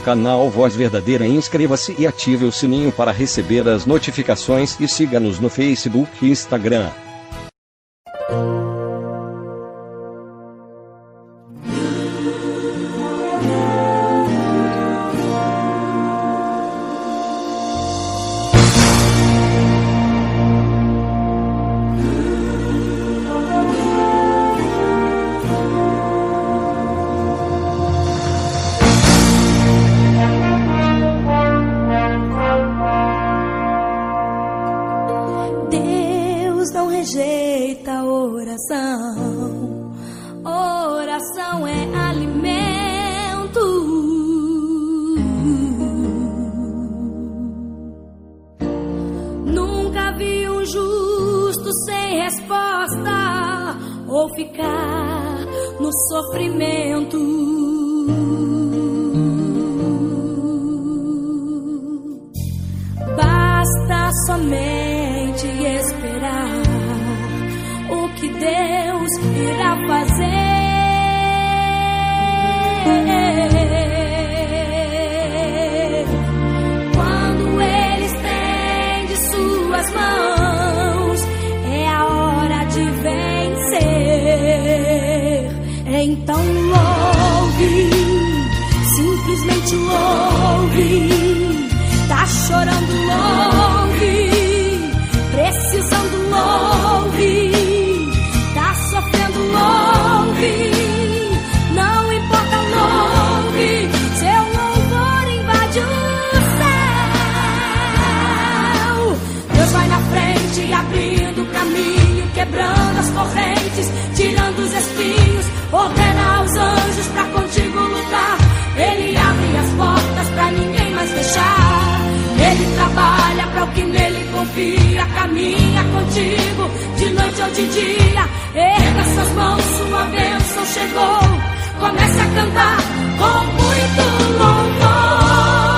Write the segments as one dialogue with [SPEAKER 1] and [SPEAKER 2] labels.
[SPEAKER 1] canal Voz Verdadeira inscreva-se e ative o sininho para receber as notificações e siga-nos no Facebook e Instagram.
[SPEAKER 2] dos espinhos, ordena os anjos para contigo lutar. Ele abre as portas para ninguém mais fechar. Ele trabalha para o que nele confia, caminha contigo de noite ou de dia. Erga suas mãos, sua bênção chegou. Começa a cantar com muito louvor.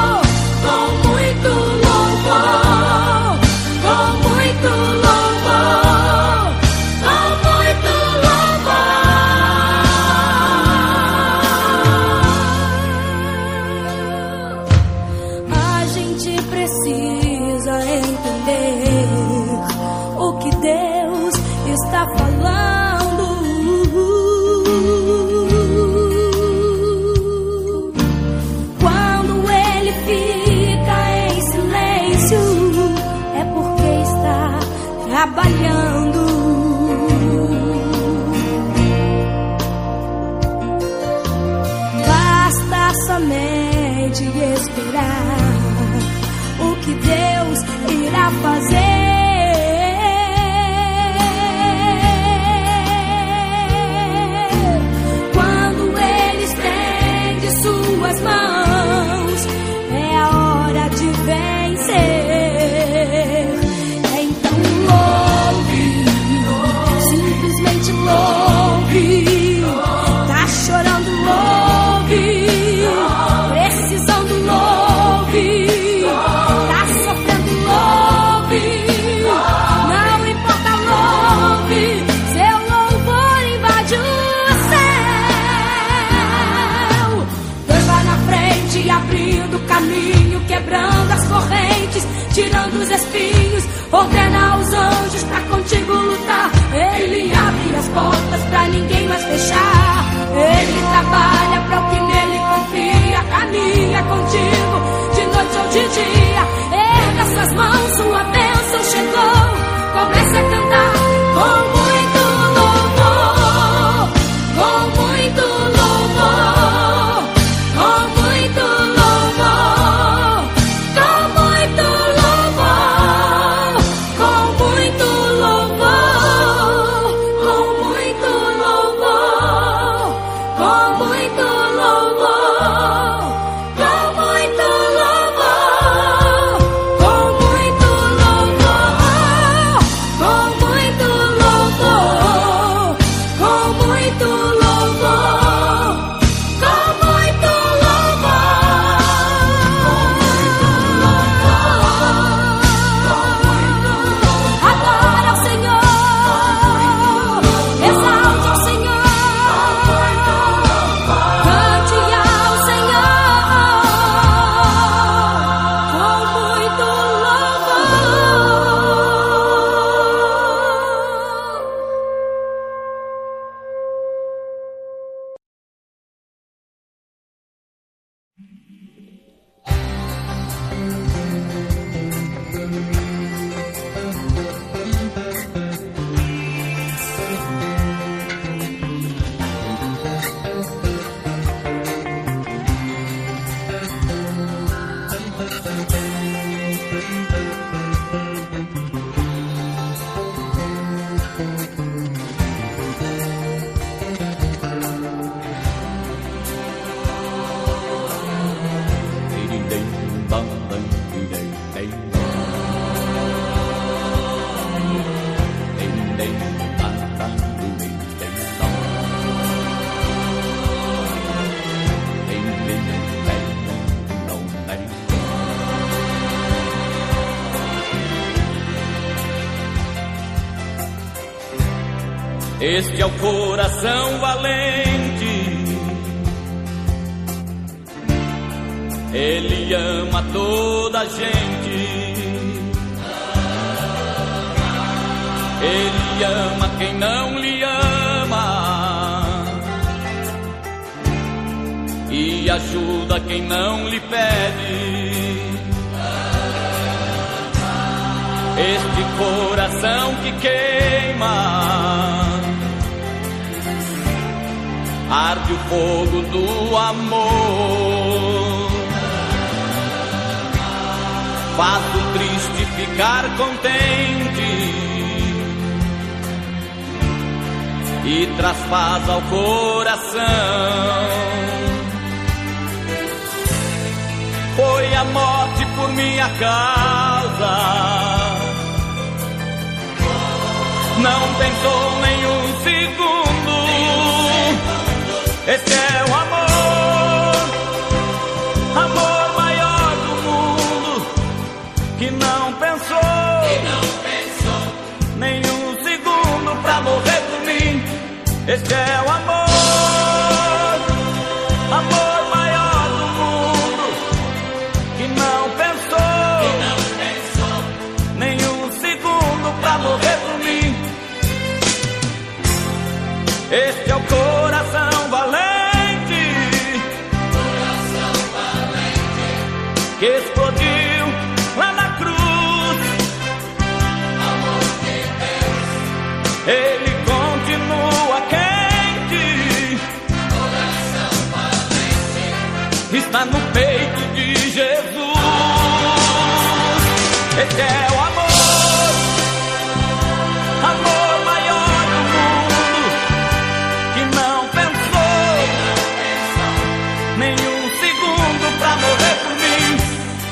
[SPEAKER 3] Gigi. Arde o fogo do amor. Faz o triste ficar contente e traz paz ao coração. Foi a morte por minha causa. Não pensou nenhum segundo. Esse é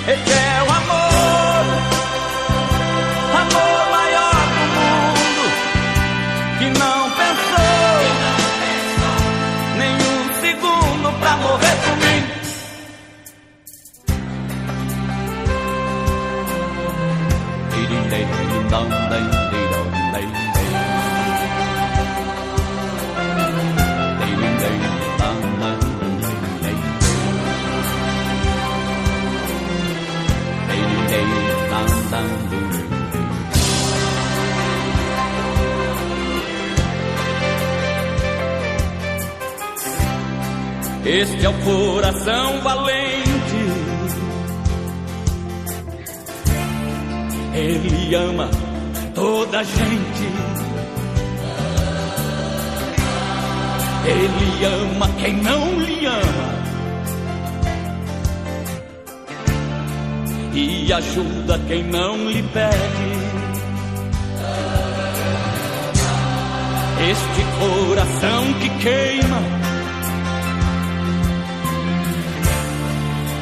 [SPEAKER 3] Esse é coração valente. Ele ama toda a gente. Ele ama quem não lhe ama. E ajuda quem não lhe pede. Este coração que queima.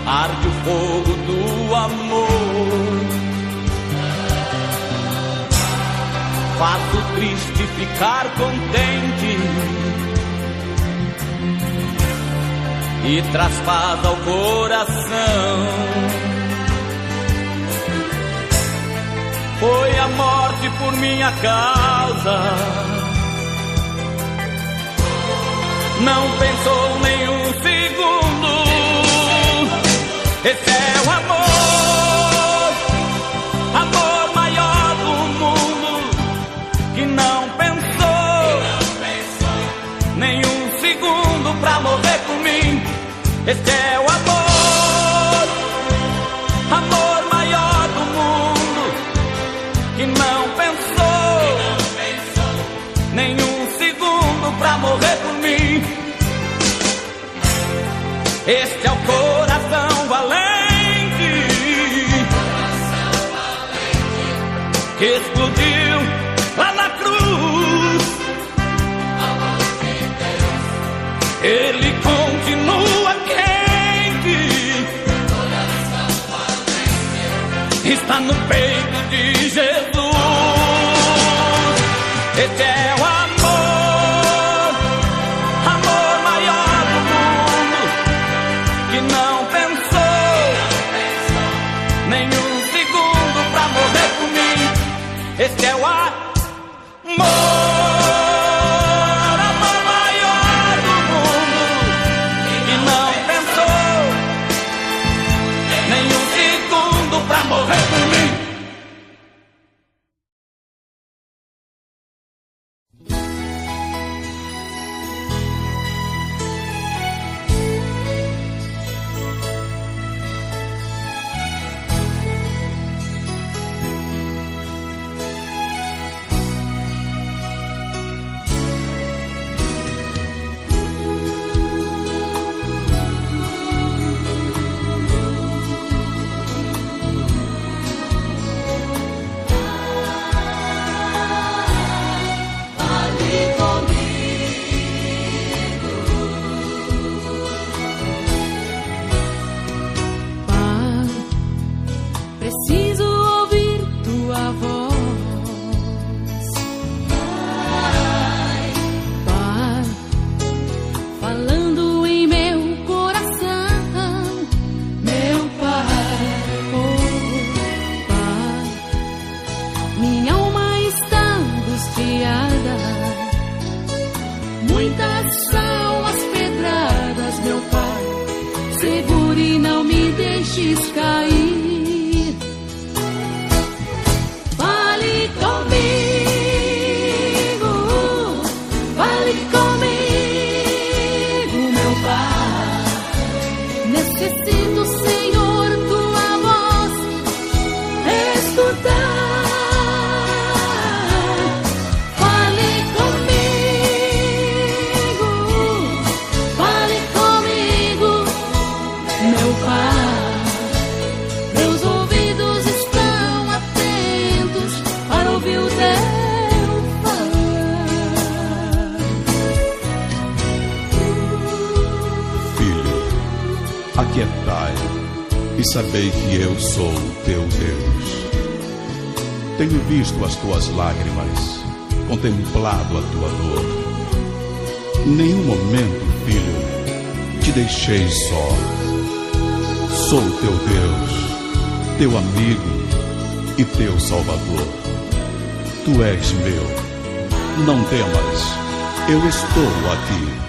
[SPEAKER 3] Arde o fogo do amor. Faz o triste ficar contente e traz paz ao coração. Foi a morte por minha causa. Não pensou nenhum segundo. Esse é o amor, amor maior do mundo, que não pensou, nenhum segundo pra morrer por mim. Esse é o amor, amor maior do mundo, que não pensou, nenhum segundo pra morrer por mim. Este é o coração
[SPEAKER 2] e sabei que eu sou teu Deus. Tenho visto as tuas lágrimas, contemplado a tua dor. Nenhum momento, filho, te deixei só. Sou teu Deus, teu amigo e teu Salvador. Tu és meu. Não temas, eu estou aqui.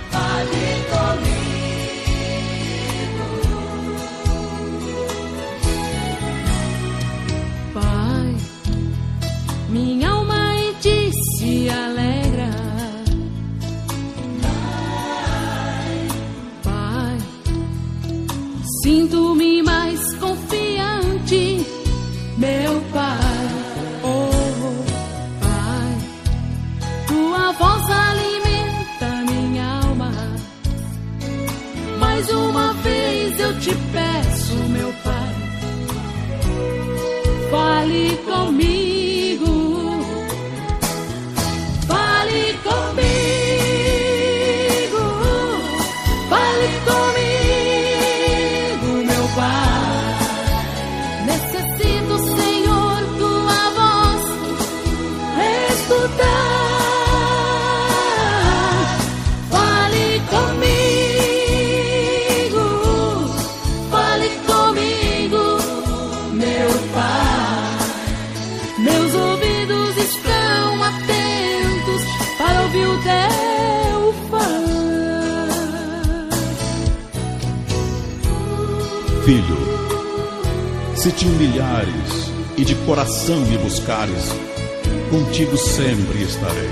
[SPEAKER 2] Filho, se te humilhares e de coração me buscares, contigo sempre estarei.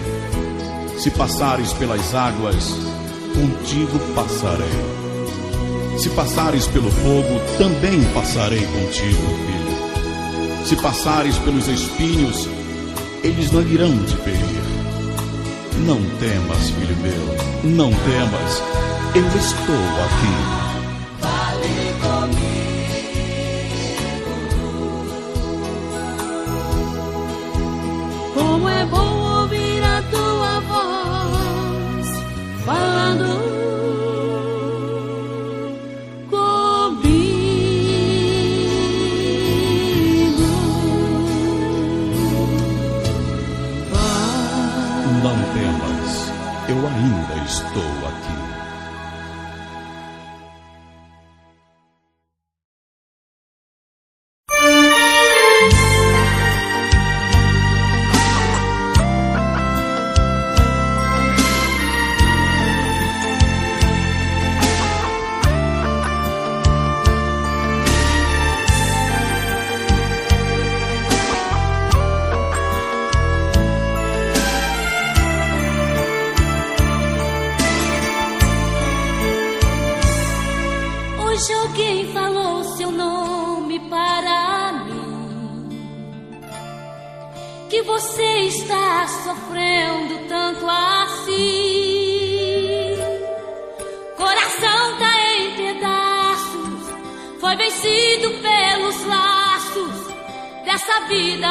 [SPEAKER 2] Se passares pelas águas, contigo passarei. Se passares pelo fogo, também passarei contigo, filho. Se passares pelos espinhos, eles não irão te ferir. Não temas, filho meu, não temas, eu estou aqui.
[SPEAKER 4] Que você está sofrendo tanto assim. Coração tá em pedaços, foi vencido pelos laços dessa vida.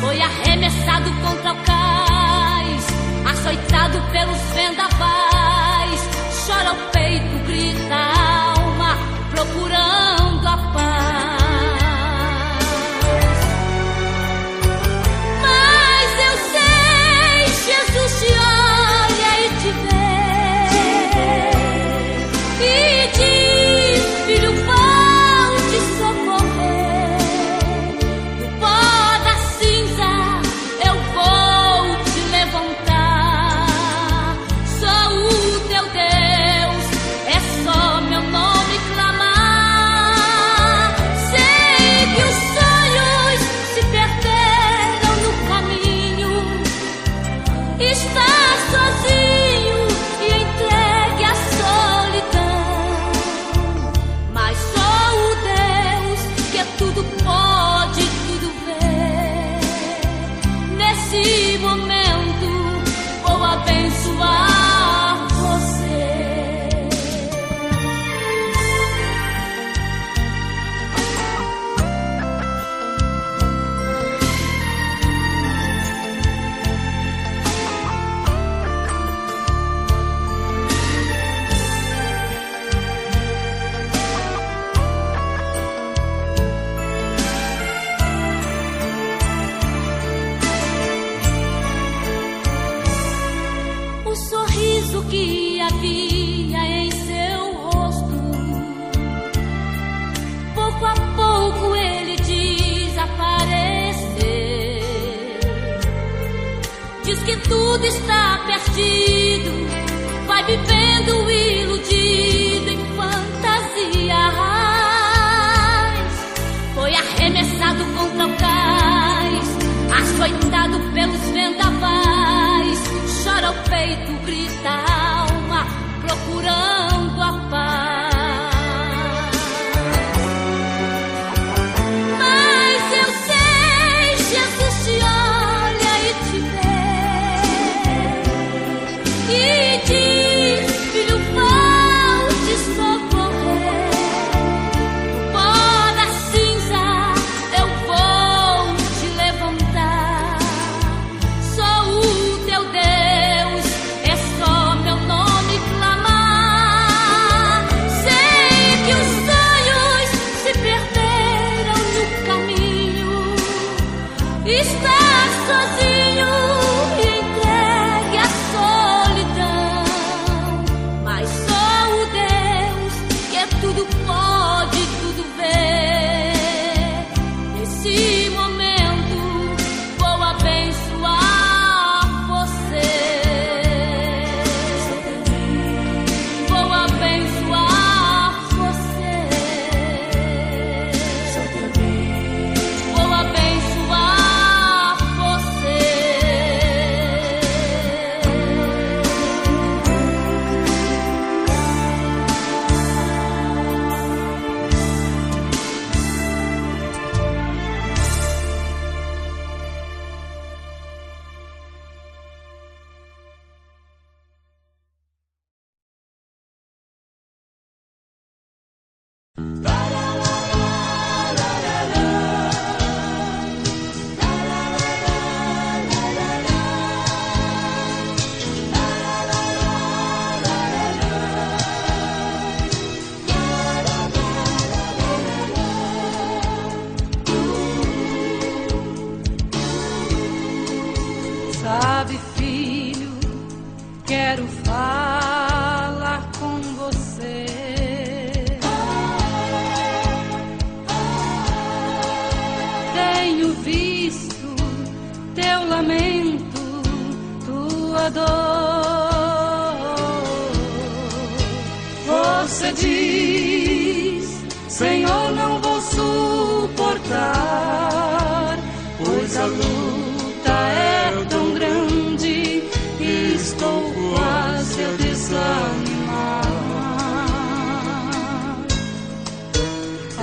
[SPEAKER 4] Foi arremessado contra o cais, açoitado pelos vendavais. Chora o peito, grita a alma, procurando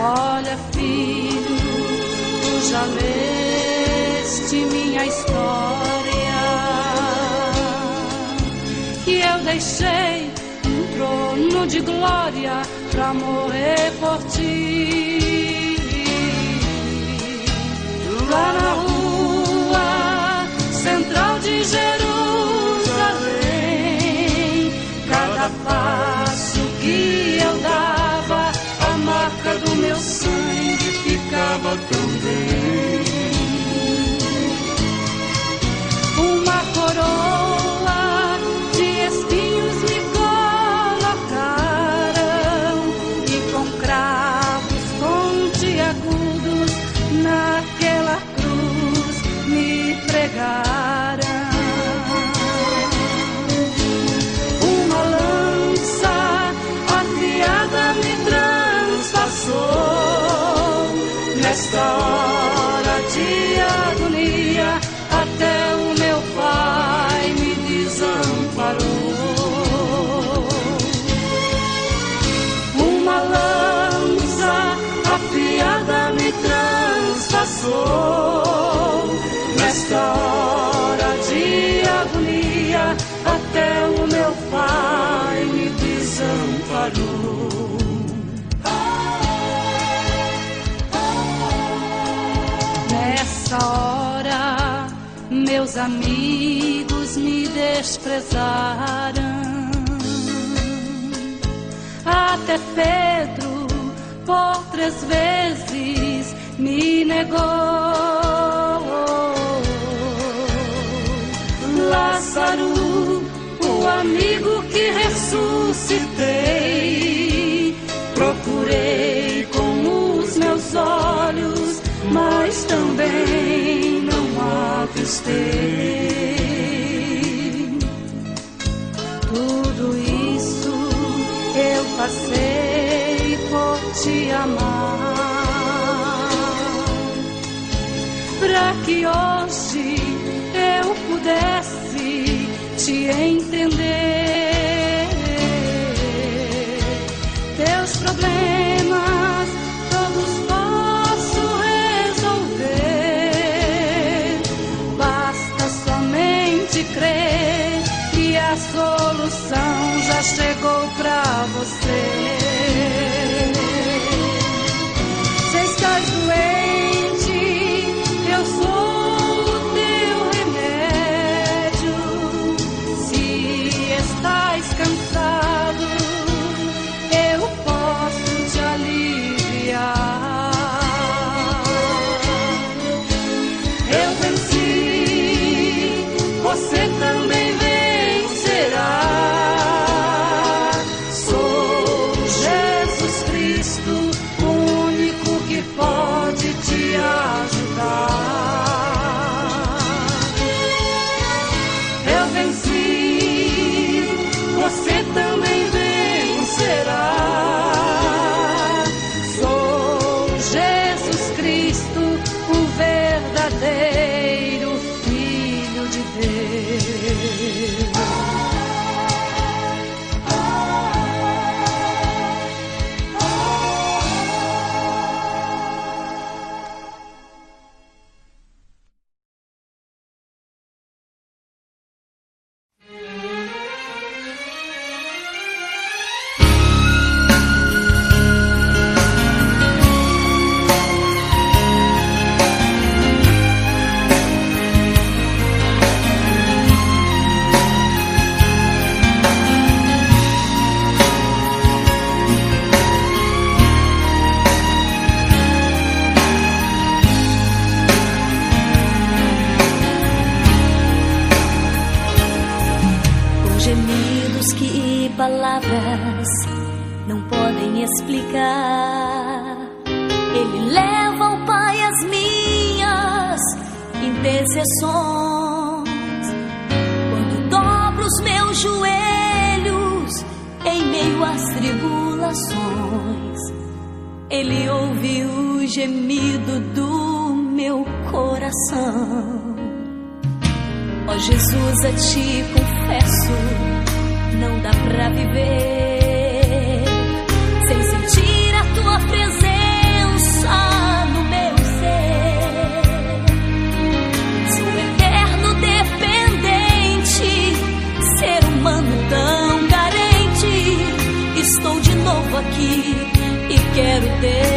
[SPEAKER 4] Olha, filho,
[SPEAKER 2] tu já leste minha história. Que eu deixei um trono de glória pra morrer por ti. Lá na Salvatore. meus amigos me desprezaram. Até Pedro, por três vezes, me negou. Lázaro, o amigo que ressuscitei, procurei com os meus olhos, mas também tudo isso eu passei por
[SPEAKER 4] te amar, para que hoje eu pudesse te entender. chegou pra você. day.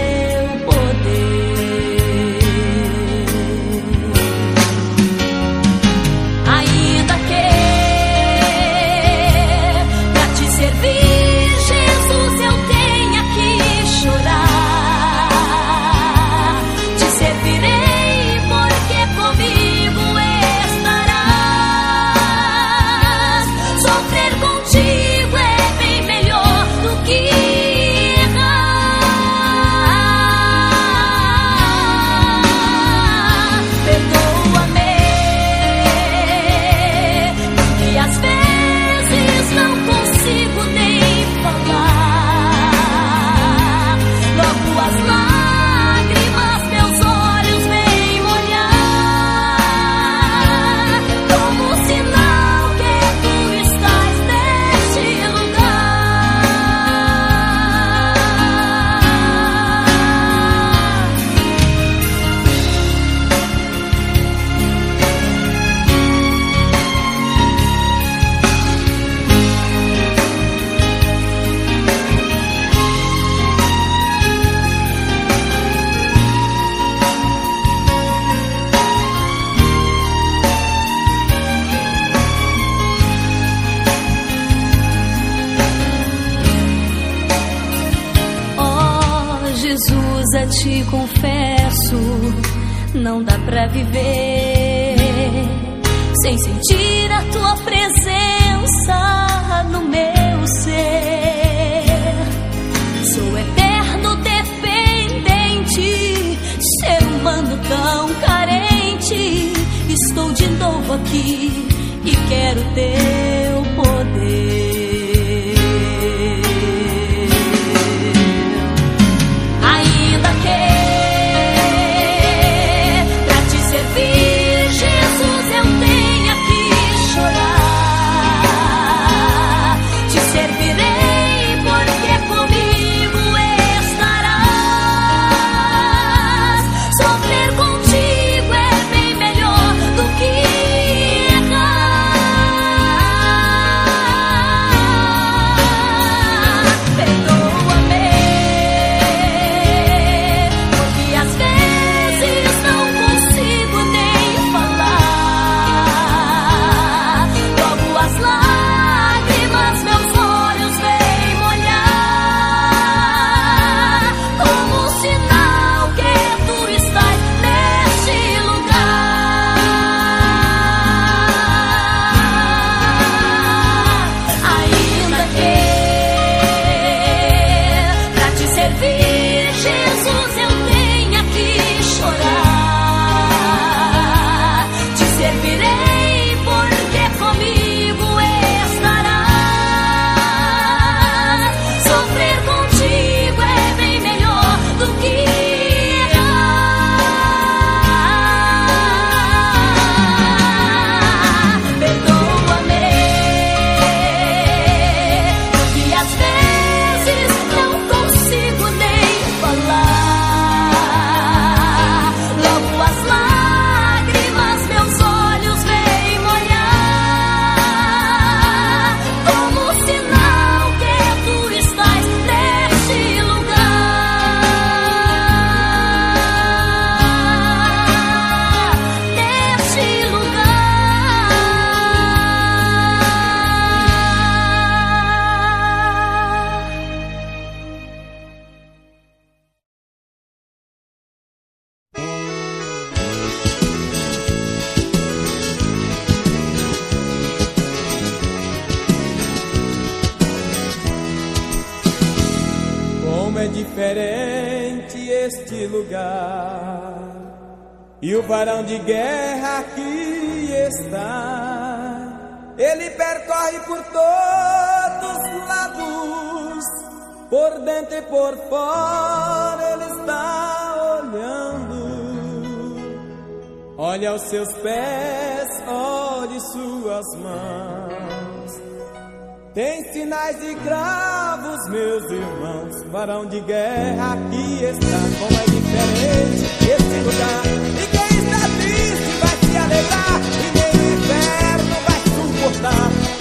[SPEAKER 4] te
[SPEAKER 5] confesso, não dá pra viver sem sentir a tua presença no meu ser. Sou eterno dependente, ser humano tão carente. Estou de novo aqui e quero teu poder.
[SPEAKER 6] Varão de guerra aqui está. Ele percorre por todos os lados, por dentro e por fora, ele está olhando. Olha os seus pés, olhe suas mãos. Tem sinais de cravos, meus irmãos. Varão de guerra aqui está. Como é diferente esse lugar. E nem o inverno vai suportar.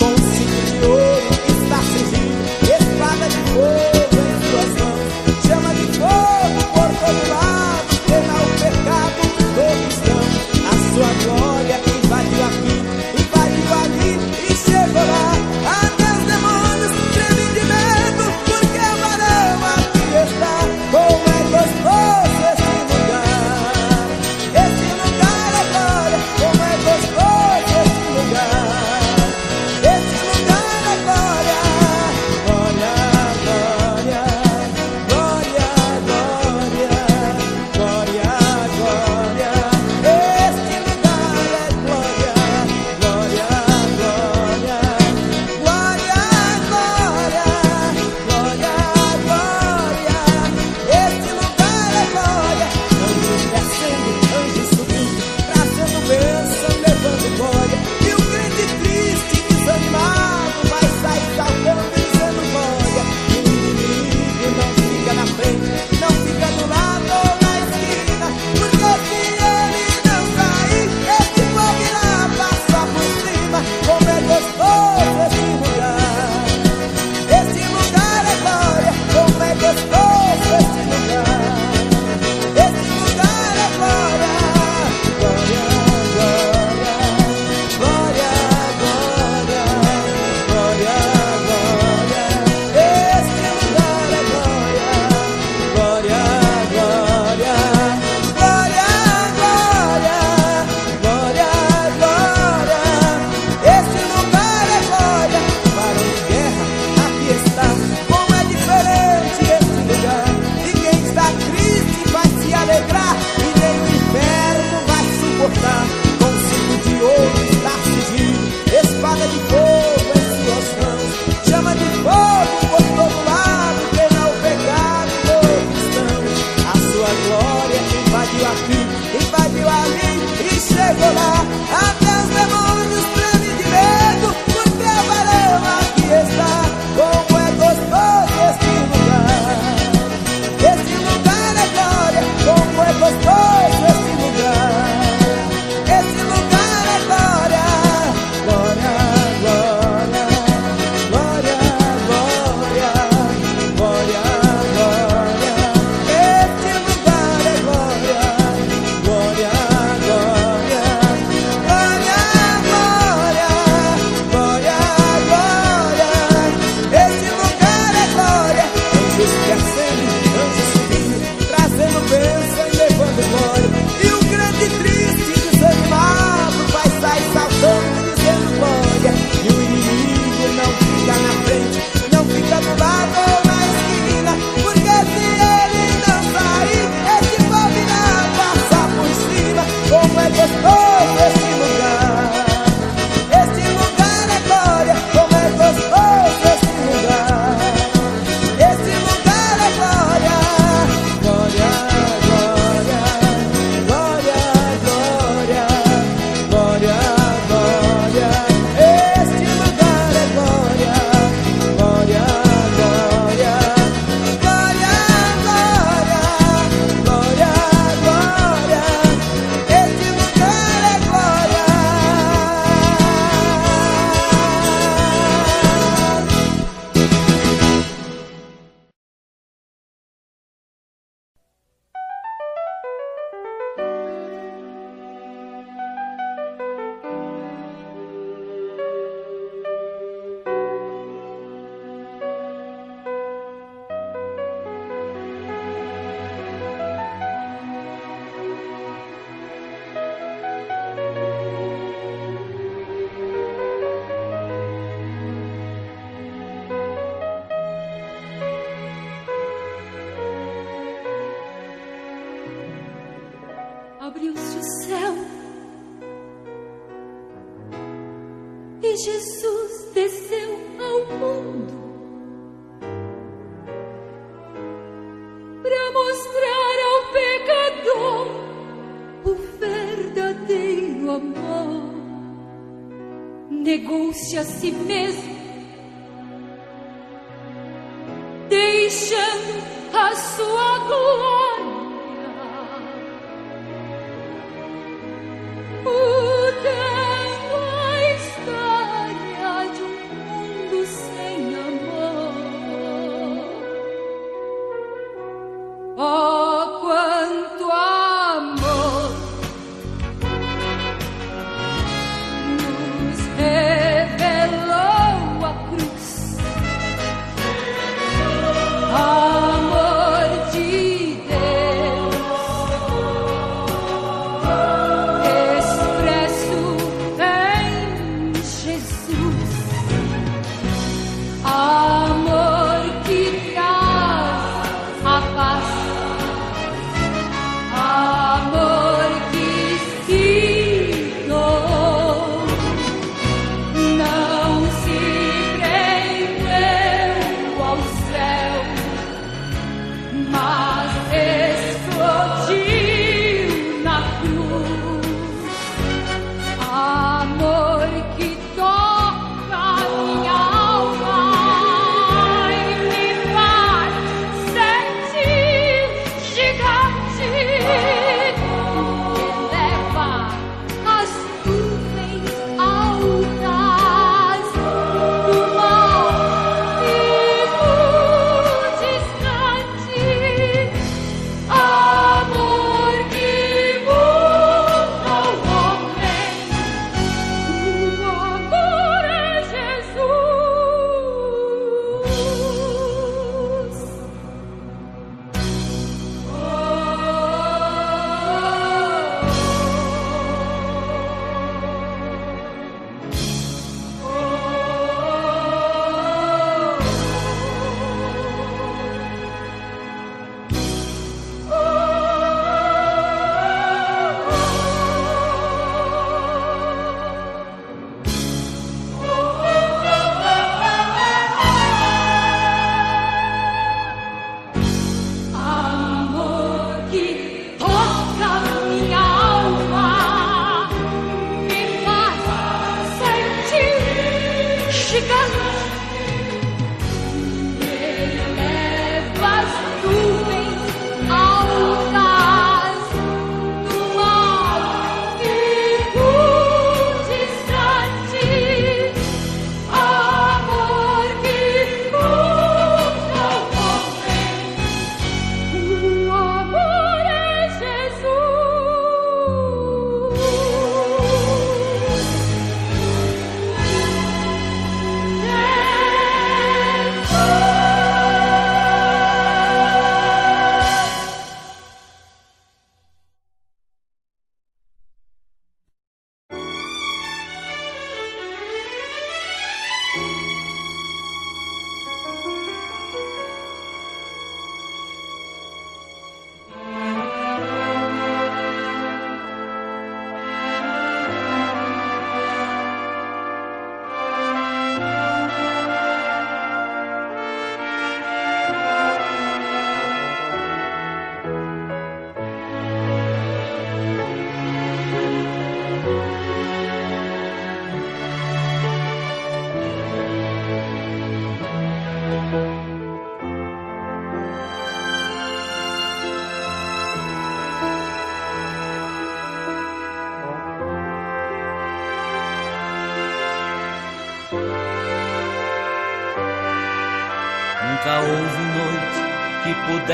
[SPEAKER 6] Vision, a
[SPEAKER 2] swagger.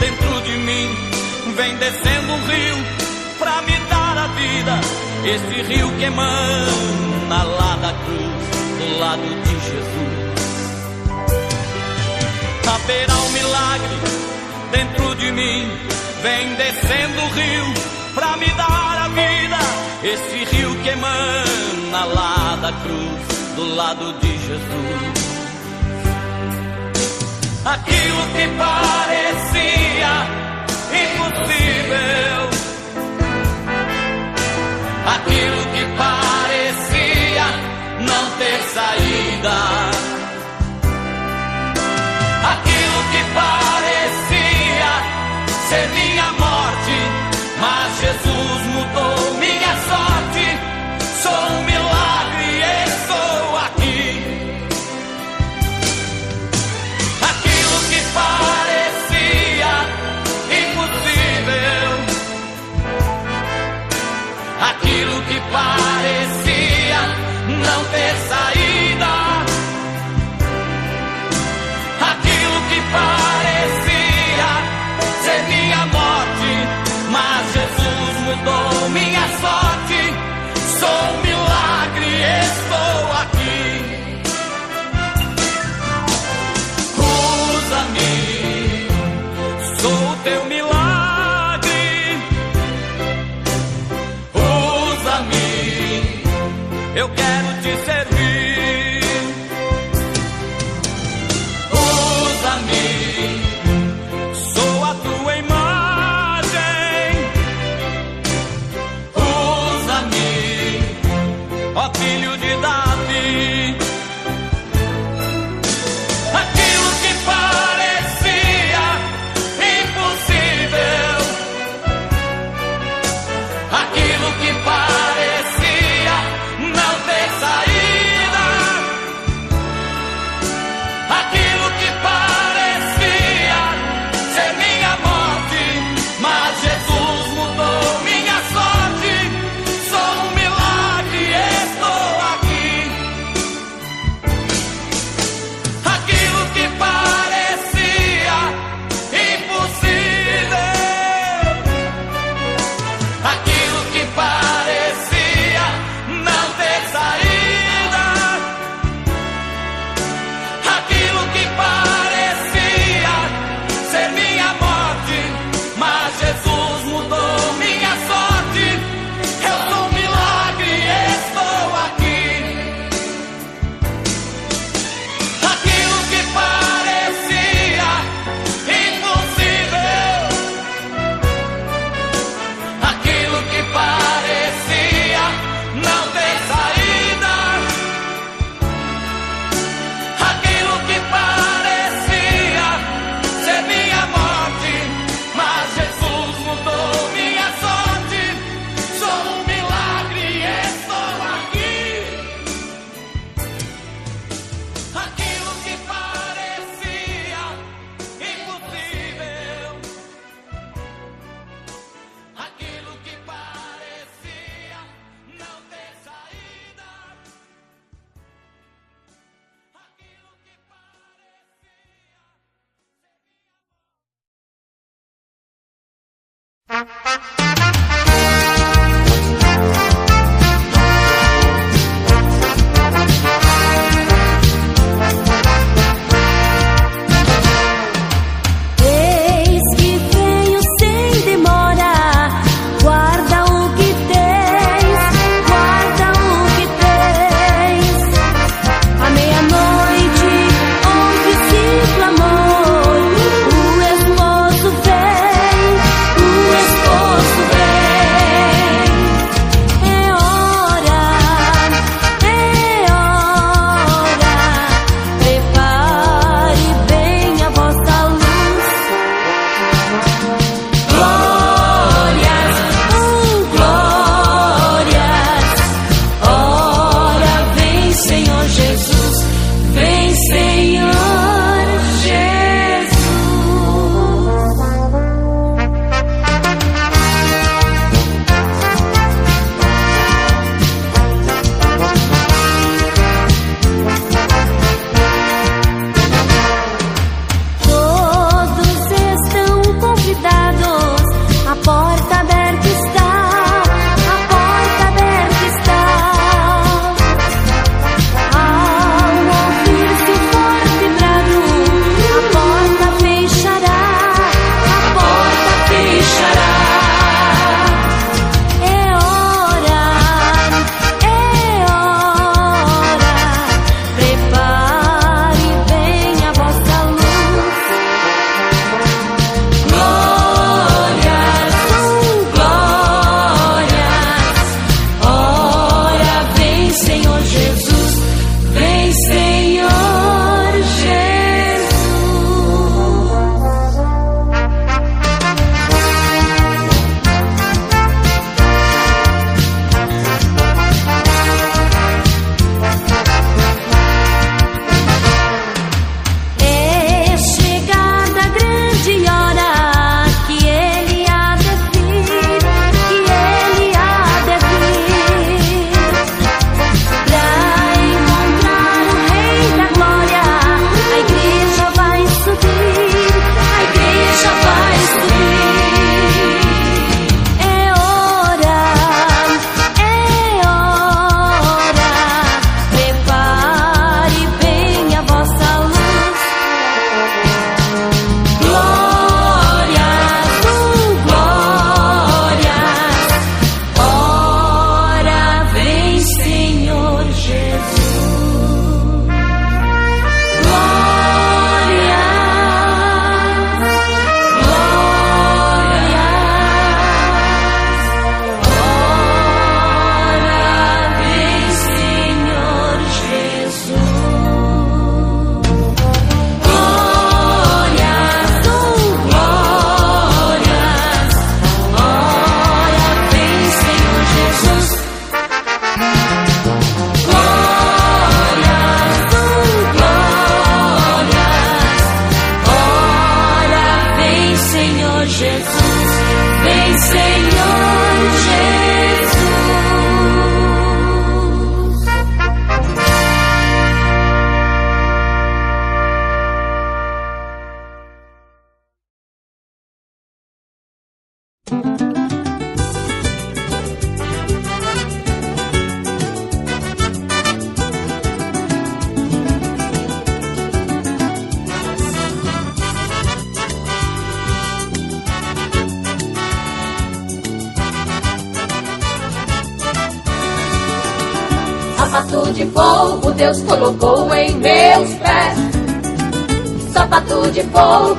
[SPEAKER 2] dentro de mim. Vem descendo um rio pra me dar a vida.
[SPEAKER 3] Este rio que emana lá da cruz, do lado de Jesus. Haverá um milagre dentro de mim. Vem descendo o rio pra me dar a vida. Este rio que emana lá da cruz, do lado de Jesus. Aquilo que parecia impossível. Aquilo que parecia não ter saída, aquilo que parecia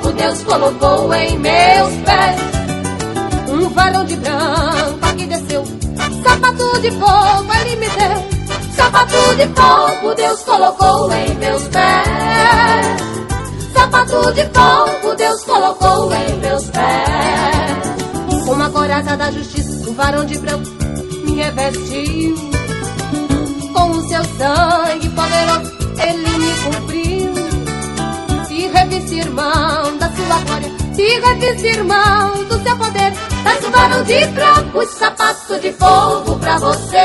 [SPEAKER 7] fogo Deus colocou em meus pés. Um varão de branco aqui desceu. Sapato de fogo ele me deu. Sapato de fogo Deus colocou em meus pés. Sapato de fogo Deus colocou em meus pés. Uma coraça da justiça, um varão de branco me revestiu. Com o seu sangue poderoso ele me cumpriu. Se revestir mão da sua glória, se revestir mão do seu poder, traz um varão de branco, sapato de fogo pra você.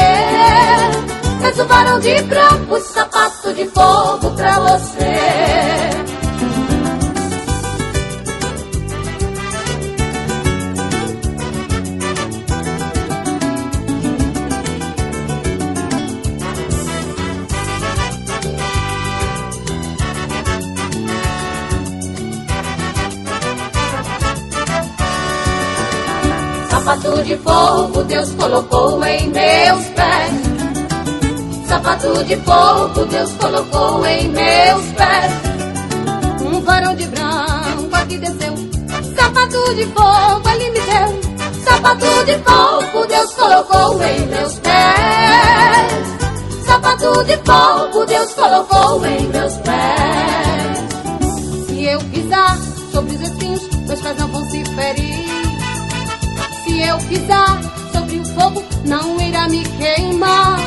[SPEAKER 7] Fez o varão de branco, sapato de fogo pra você. Sapato de fogo Deus colocou em meus pés sapato de fogo Deus colocou em meus pés. Um varão de branco aqui desceu, sapato de fogo ele me deu. Sapato de fogo Deus colocou em meus pés. Sapato de fogo Deus colocou em meus pés. Se eu pisar sobre os espinhos, meus pés não vão eu pisar sobre o fogo, não irá me queimar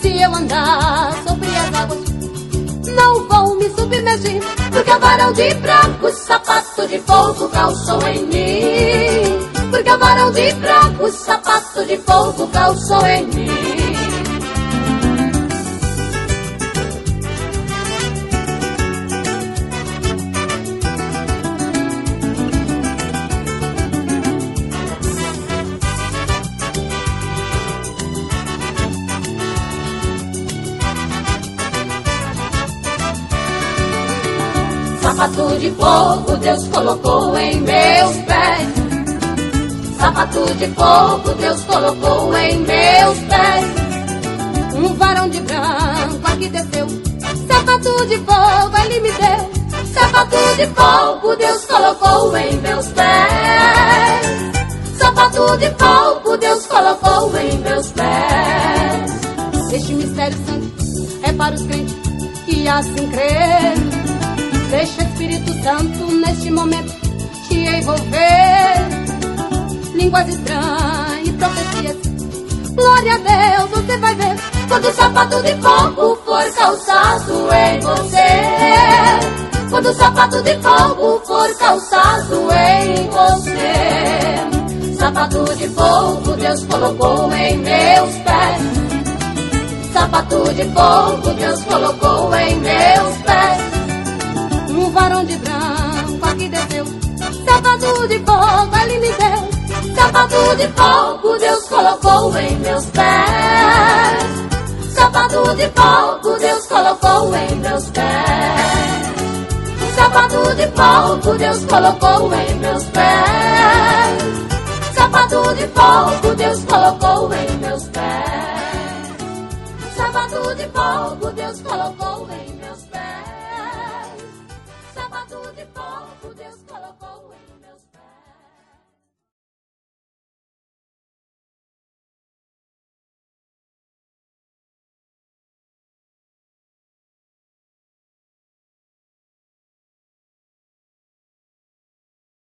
[SPEAKER 7] se eu andar sobre as águas, não vou me submergir, porque o varão de branco, sapato de fogo calçou em mim. Porque o varão de branco, sapato de fogo calçou em mim. Sapato de fogo Deus colocou em meus pés. Sapato de fogo Deus colocou em meus pés. Um varão de branco aqui desceu. Sapato de fogo ele me deu. Sapato de fogo Deus colocou em meus pés. Sapato de fogo Deus colocou em meus pés. Este mistério santo é para os crentes que assim creem. Deixa o Espírito Santo neste momento te envolver. Línguas estranhas e profecias. Glória a Deus, você vai ver. Quando o sapato de fogo for calçado em você. Quando o sapato de fogo for calçado em você. Sapato de fogo Deus colocou em meus pés. Sapato de fogo Deus colocou em meus pés um varão de branco aqui desceu. Sapato de fogo ele me deu. Sapato de fogo Deus colocou em meus pés. Sapato de fogo Deus colocou em meus pés. Sapato de fogo Deus colocou em meus pés. Sapato de fogo Deus colocou em meus pés. Sapato de fogo Deus colocou